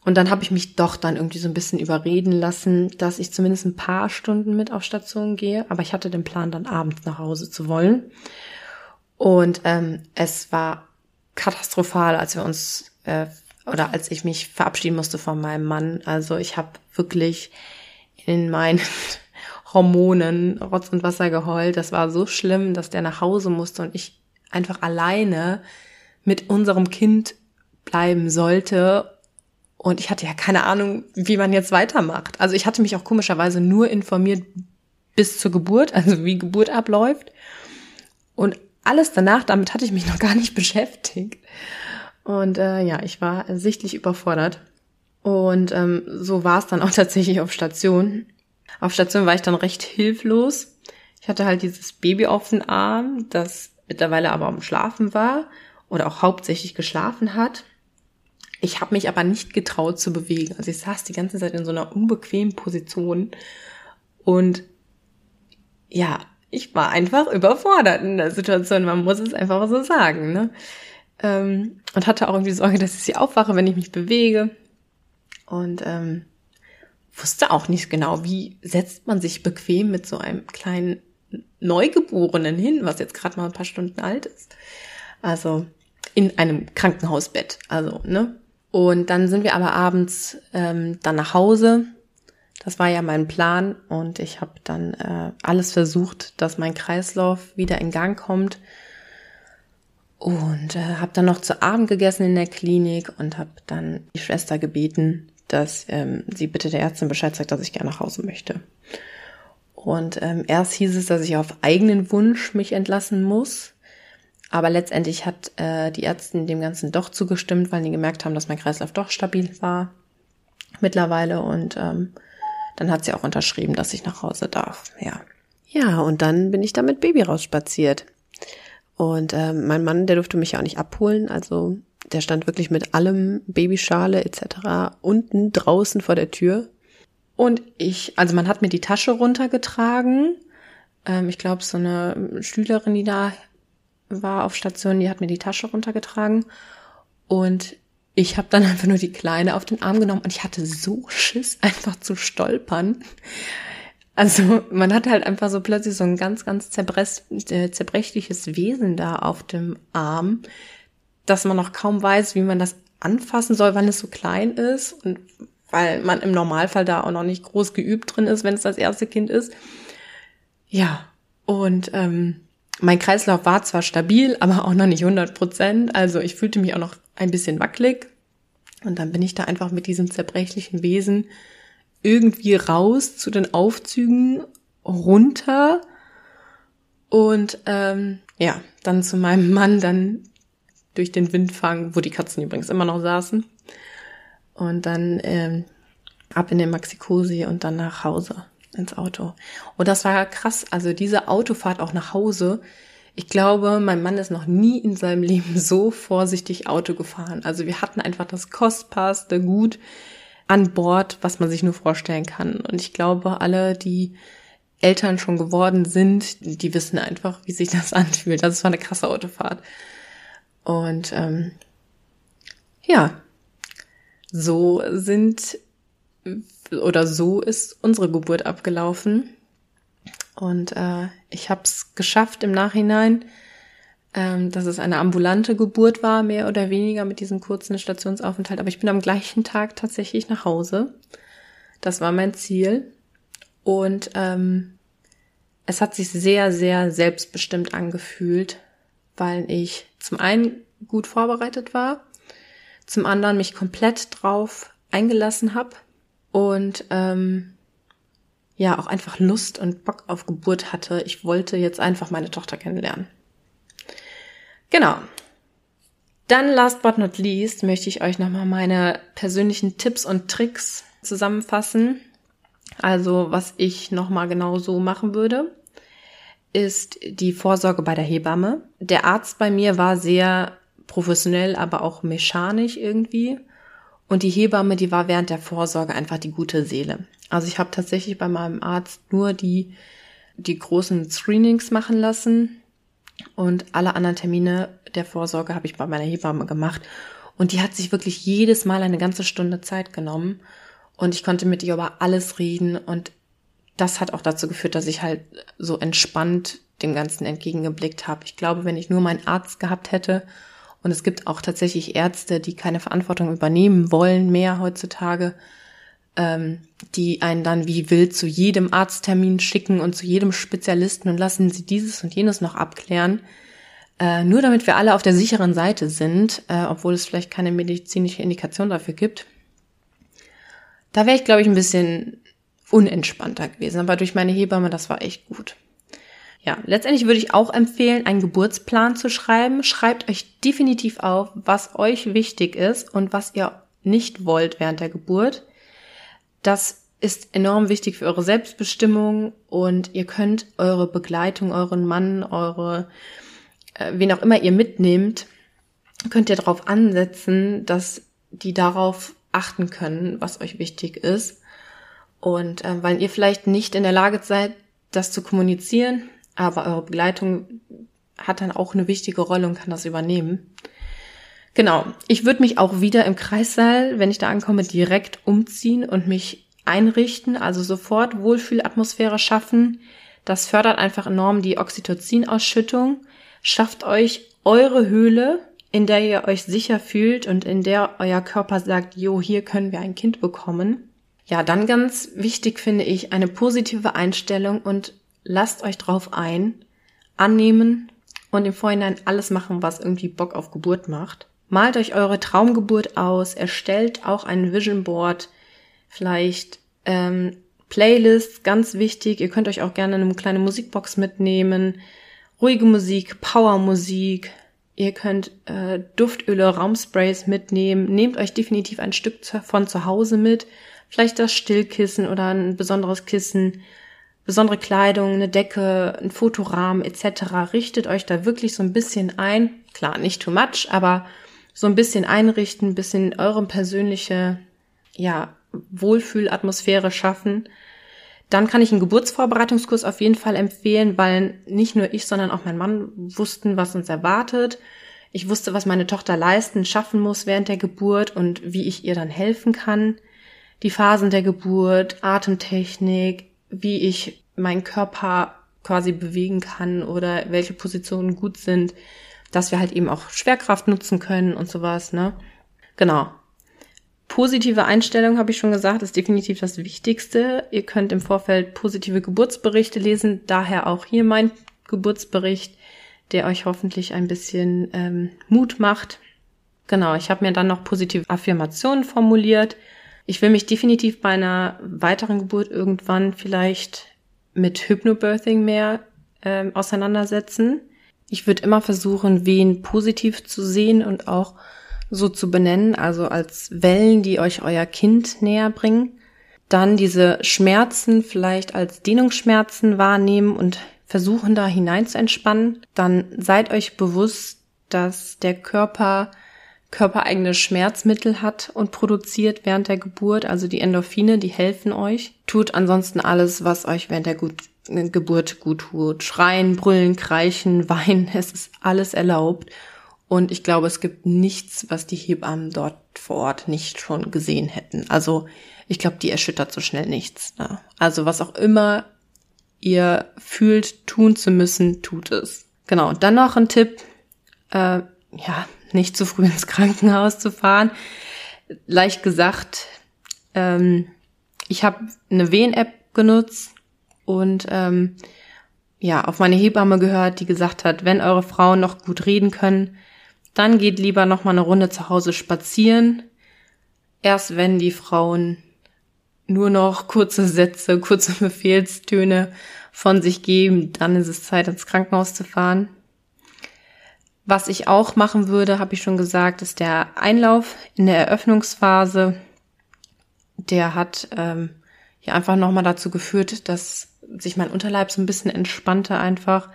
Und dann habe ich mich doch dann irgendwie so ein bisschen überreden lassen, dass ich zumindest ein paar Stunden mit auf Station gehe. Aber ich hatte den Plan, dann abends nach Hause zu wollen. Und ähm, es war katastrophal, als wir uns äh, oder als ich mich verabschieden musste von meinem Mann. Also ich habe wirklich in meinen Hormonen, Rotz und Wasser geheult. Das war so schlimm, dass der nach Hause musste und ich einfach alleine mit unserem Kind bleiben sollte. Und ich hatte ja keine Ahnung, wie man jetzt weitermacht. Also ich hatte mich auch komischerweise nur informiert bis zur Geburt, also wie Geburt abläuft. Und alles danach, damit hatte ich mich noch gar nicht [laughs] beschäftigt. Und äh, ja, ich war sichtlich überfordert. Und ähm, so war es dann auch tatsächlich auf Station. Auf Station war ich dann recht hilflos. Ich hatte halt dieses Baby auf den Arm, das mittlerweile aber am Schlafen war oder auch hauptsächlich geschlafen hat. Ich habe mich aber nicht getraut zu bewegen. Also ich saß die ganze Zeit in so einer unbequemen Position und ja, ich war einfach überfordert in der Situation. Man muss es einfach so sagen. Ne? Ähm, und hatte auch irgendwie Sorge, dass ich sie aufwache, wenn ich mich bewege. Und ähm, wusste auch nicht genau, wie setzt man sich bequem mit so einem kleinen Neugeborenen hin, was jetzt gerade mal ein paar Stunden alt ist. Also in einem Krankenhausbett. Also, ne? Und dann sind wir aber abends ähm, dann nach Hause. Das war ja mein Plan und ich habe dann äh, alles versucht, dass mein Kreislauf wieder in Gang kommt. Und äh, habe dann noch zu Abend gegessen in der Klinik und habe dann die Schwester gebeten, dass ähm, sie bitte der Ärztin Bescheid sagt, dass ich gerne nach Hause möchte. Und ähm, erst hieß es, dass ich auf eigenen Wunsch mich entlassen muss. Aber letztendlich hat äh, die Ärztin dem Ganzen doch zugestimmt, weil die gemerkt haben, dass mein Kreislauf doch stabil war mittlerweile. Und ähm, dann hat sie auch unterschrieben, dass ich nach Hause darf. Ja. Ja, und dann bin ich da mit Baby rausspaziert. Und ähm, mein Mann, der durfte mich ja auch nicht abholen. Also der stand wirklich mit allem, Babyschale etc. unten draußen vor der Tür. Und ich, also man hat mir die Tasche runtergetragen. Ähm, ich glaube, so eine Schülerin, die da war auf Station, die hat mir die Tasche runtergetragen. Und ich habe dann [laughs] einfach nur die Kleine auf den Arm genommen und ich hatte so Schiss, [laughs] einfach zu stolpern. Also man hat halt einfach so plötzlich so ein ganz, ganz äh, zerbrechliches Wesen da auf dem Arm, dass man noch kaum weiß, wie man das anfassen soll, wann es so klein ist und weil man im Normalfall da auch noch nicht groß geübt drin ist, wenn es das erste Kind ist. Ja, und ähm, mein Kreislauf war zwar stabil, aber auch noch nicht 100 Prozent. Also ich fühlte mich auch noch ein bisschen wackelig. Und dann bin ich da einfach mit diesem zerbrechlichen Wesen irgendwie raus zu den Aufzügen runter und ähm, ja, dann zu meinem Mann dann durch den Wind fangen, wo die Katzen übrigens immer noch saßen. Und dann ähm, ab in den Maxi-Cosi und dann nach Hause ins Auto. Und das war krass. Also diese Autofahrt auch nach Hause. Ich glaube, mein Mann ist noch nie in seinem Leben [laughs] so vorsichtig Auto gefahren. Also wir hatten einfach das kostbarste Gut an Bord, was man sich nur vorstellen kann. Und ich glaube, alle, die Eltern schon geworden sind, die wissen einfach, wie sich das [laughs] anfühlt. Das war eine krasse Autofahrt. Und ähm, ja, so sind oder so ist unsere Geburt abgelaufen. Und äh, ich habe es geschafft im Nachhinein, ähm, dass es eine ambulante Geburt war, mehr oder weniger mit diesem kurzen Stationsaufenthalt. Aber ich bin am gleichen Tag tatsächlich nach Hause. Das war mein Ziel. Und ähm, es hat sich sehr, sehr selbstbestimmt angefühlt, weil ich zum einen gut vorbereitet war, zum anderen mich komplett drauf eingelassen habe und ähm, ja auch einfach Lust und Bock auf Geburt hatte. Ich wollte jetzt einfach meine Tochter kennenlernen. Genau. Dann last but not least möchte ich euch nochmal meine persönlichen Tipps und Tricks zusammenfassen. Also was ich nochmal genau so machen würde, ist die Vorsorge bei der Hebamme. Der Arzt bei mir war sehr professionell, aber auch mechanisch irgendwie. Und die Hebamme, die war während der Vorsorge einfach die gute Seele. Also ich habe tatsächlich bei meinem Arzt nur die, die großen Screenings machen lassen und alle anderen Termine der Vorsorge habe ich bei meiner Hebamme gemacht. Und die hat sich wirklich jedes Mal eine ganze Stunde Zeit genommen. Und ich konnte mit ihr über alles reden. Und das hat auch dazu geführt, dass ich halt so entspannt dem Ganzen entgegengeblickt habe. Ich glaube, wenn ich nur meinen Arzt gehabt hätte und es gibt auch tatsächlich Ärzte, die keine Verantwortung übernehmen wollen mehr heutzutage, ähm, die einen dann wie wild zu jedem Arzttermin schicken und zu jedem Spezialisten und lassen sie dieses und jenes noch abklären. Äh, nur damit wir alle auf der sicheren Seite sind, äh, obwohl es vielleicht keine medizinische Indikation dafür gibt. Da wäre ich, glaube ich, ein bisschen unentspannter gewesen. Aber durch meine Hebamme, das war echt gut. Ja, letztendlich würde ich auch empfehlen, einen Geburtsplan zu schreiben. Schreibt euch definitiv auf, was euch wichtig ist und was ihr nicht wollt während der Geburt. Das ist enorm wichtig für eure Selbstbestimmung und ihr könnt eure Begleitung, euren Mann, eure, äh, wen auch immer ihr mitnehmt, könnt ihr darauf ansetzen, dass die darauf achten können, was euch wichtig ist. Und äh, weil ihr vielleicht nicht in der Lage seid, das zu kommunizieren, aber eure Begleitung hat dann auch eine wichtige Rolle und kann das übernehmen. Genau. Ich würde mich auch wieder im Kreissaal, wenn ich da ankomme, direkt umziehen und mich einrichten, also sofort Wohlfühlatmosphäre schaffen. Das fördert einfach enorm die Oxytocin-Ausschüttung. Schafft euch eure Höhle, in der ihr euch sicher fühlt und in der euer Körper sagt, jo, hier können wir ein Kind bekommen. Ja, dann ganz wichtig finde ich eine positive Einstellung und lasst euch drauf ein, annehmen und im Vorhinein alles machen, was irgendwie Bock auf Geburt macht. Malt euch eure Traumgeburt aus, erstellt auch ein Vision Board, vielleicht ähm, Playlists, ganz wichtig. Ihr könnt euch auch gerne eine kleine Musikbox mitnehmen, ruhige Musik, Powermusik. Ihr könnt äh, Duftöle, Raumsprays mitnehmen. Nehmt euch definitiv ein Stück von zu Hause mit, vielleicht das Stillkissen oder ein besonderes Kissen besondere Kleidung, eine Decke, ein Fotorahmen etc. Richtet euch da wirklich so ein bisschen ein. Klar, nicht too much, aber so ein bisschen einrichten, ein bisschen eure persönliche, ja, Wohlfühlatmosphäre schaffen. Dann kann ich einen Geburtsvorbereitungskurs auf jeden Fall empfehlen, weil nicht nur ich, sondern auch mein Mann wussten, was uns erwartet. Ich wusste, was meine Tochter leisten, schaffen muss während der Geburt und wie ich ihr dann helfen kann. Die Phasen der Geburt, Atemtechnik, wie ich meinen Körper quasi bewegen kann oder welche Positionen gut sind, dass wir halt eben auch Schwerkraft nutzen können und sowas, ne? Genau. Positive Einstellung, habe ich schon gesagt, ist definitiv das Wichtigste. Ihr könnt im Vorfeld positive Geburtsberichte lesen, daher auch hier mein Geburtsbericht, der euch hoffentlich ein bisschen ähm, Mut macht. Genau, ich habe mir dann noch positive Affirmationen formuliert, ich will mich definitiv bei einer weiteren Geburt irgendwann vielleicht mit Hypnobirthing mehr ähm, auseinandersetzen. Ich würde immer versuchen, wen positiv zu sehen und auch so zu benennen, also als Wellen, die euch euer Kind näher bringen. Dann diese Schmerzen vielleicht als Dehnungsschmerzen wahrnehmen und versuchen da hinein zu entspannen. Dann seid euch bewusst, dass der Körper körpereigene Schmerzmittel hat und produziert während der Geburt, also die Endorphine, die helfen euch. Tut ansonsten alles, was euch während der gut, Geburt gut tut. Schreien, brüllen, kreischen, [laughs] weinen, es ist alles erlaubt. Und ich glaube, es gibt nichts, was die Hebammen dort vor Ort nicht schon gesehen hätten. Also ich glaube, die erschüttert so schnell nichts. Ne? Also was auch immer ihr fühlt, tun zu müssen, tut es. Genau, dann noch ein Tipp, äh, ja, nicht zu früh ins Krankenhaus zu fahren. Leicht gesagt, ähm, ich habe eine Wehen-App genutzt und ähm, ja, auf meine Hebamme gehört, die gesagt hat, wenn eure Frauen noch gut reden können, dann geht lieber noch mal eine Runde zu Hause spazieren. Erst wenn die Frauen nur noch kurze Sätze, kurze Befehlstöne von sich geben, dann ist es Zeit, ins Krankenhaus zu fahren. Was ich auch machen würde, habe ich schon gesagt, ist der Einlauf in der Eröffnungsphase. Der hat ähm, ja einfach nochmal dazu geführt, dass sich mein Unterleib so ein bisschen entspannte einfach.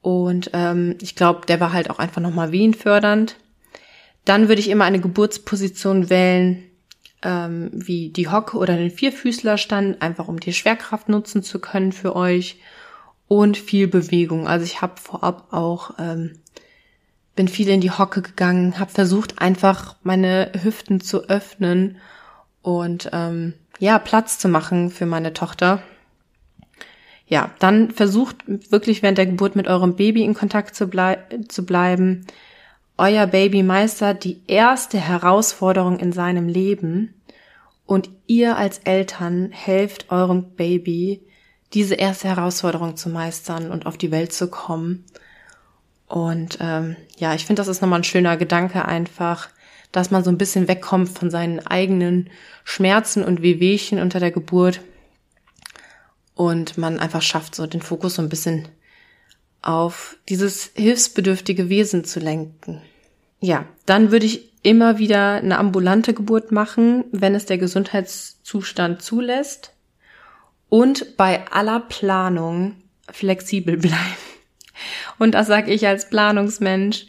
Und ähm, ich glaube, der war halt auch einfach nochmal wehenfördernd. Dann würde ich immer eine Geburtsposition wählen, ähm, wie die Hocke oder den Vierfüßlerstand, einfach um die Schwerkraft nutzen zu können für euch. Und viel Bewegung. Also ich habe vorab auch, ähm, bin viel in die Hocke gegangen, habe versucht einfach meine Hüften zu öffnen und ähm, ja, Platz zu machen für meine Tochter. Ja, dann versucht wirklich während der Geburt mit eurem Baby in Kontakt zu, blei zu bleiben. Euer Baby meistert die erste Herausforderung in seinem Leben und ihr als Eltern helft eurem Baby, diese erste Herausforderung zu meistern und auf die Welt zu kommen. Und ähm, ja, ich finde, das ist nochmal ein schöner Gedanke einfach, dass man so ein bisschen wegkommt von seinen eigenen Schmerzen und Wehwehchen unter der Geburt und man einfach schafft, so den Fokus so ein bisschen auf dieses hilfsbedürftige Wesen zu lenken. Ja, dann würde ich immer wieder eine ambulante Geburt machen, wenn es der Gesundheitszustand zulässt und bei aller Planung flexibel [laughs] bleiben. Und das sage ich als Planungsmensch.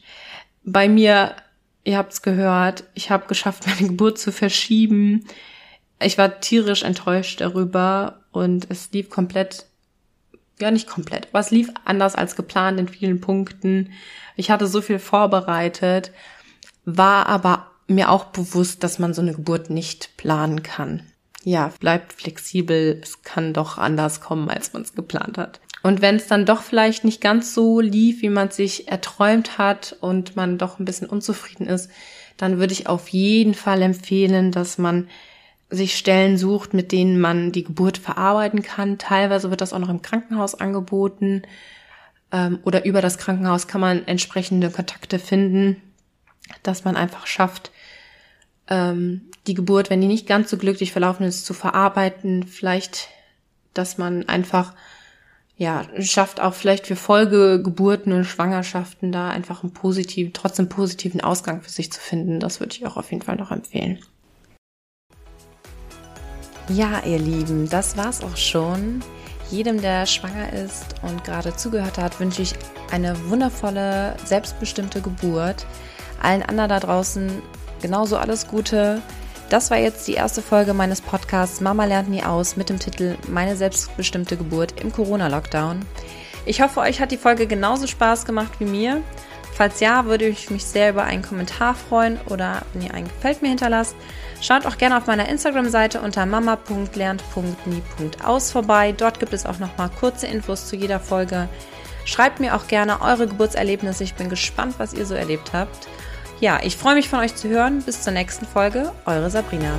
Bei mir Ihr habt's gehört, ich habe geschafft, [laughs] meine Geburt zu verschieben. Ich war tierisch enttäuscht darüber und es lief komplett, ja nicht komplett, aber es lief anders als geplant in vielen Punkten. Ich hatte so viel vorbereitet, war aber mir auch bewusst, dass man so eine Geburt nicht planen kann. Ja, bleibt flexibel, es kann doch anders kommen, als man es geplant hat. Und wenn es dann doch vielleicht nicht ganz so lief, wie man sich erträumt hat und man doch ein bisschen unzufrieden ist, dann würde ich auf jeden Fall empfehlen, dass man sich Stellen sucht, mit denen man die Geburt verarbeiten kann. Teilweise wird das auch noch im Krankenhaus angeboten ähm, oder über das Krankenhaus kann man entsprechende Kontakte finden, dass man einfach schafft, ähm, die Geburt, wenn die nicht ganz so glücklich verlaufen ist, zu verarbeiten. Vielleicht, dass man einfach ja, schafft auch vielleicht für Folgegeburten und Schwangerschaften da einfach einen positiven, trotzdem positiven Ausgang für sich zu finden. Das würde ich auch auf jeden Fall noch empfehlen. Ja, ihr Lieben, das war's auch schon. Jedem, der schwanger ist und gerade zugehört hat, wünsche ich eine wundervolle, selbstbestimmte Geburt. Allen anderen da draußen genauso alles Gute. Das war jetzt die erste Folge meines Podcasts Mama lernt nie aus mit dem Titel Meine selbstbestimmte Geburt im Corona-Lockdown. Ich hoffe, euch hat die Folge genauso Spaß gemacht wie mir. Falls ja, würde ich mich sehr über einen Kommentar freuen oder wenn ihr einen Gefällt mir hinterlasst. Schaut auch gerne auf meiner Instagram-Seite unter mama.lernt.nie.aus vorbei. Dort gibt es auch nochmal kurze Infos zu jeder Folge. Schreibt mir auch gerne eure Geburtserlebnisse. Ich bin gespannt, was ihr so erlebt habt. Ja, ich freue mich von euch zu hören. Bis zur nächsten Folge. Eure Sabrina.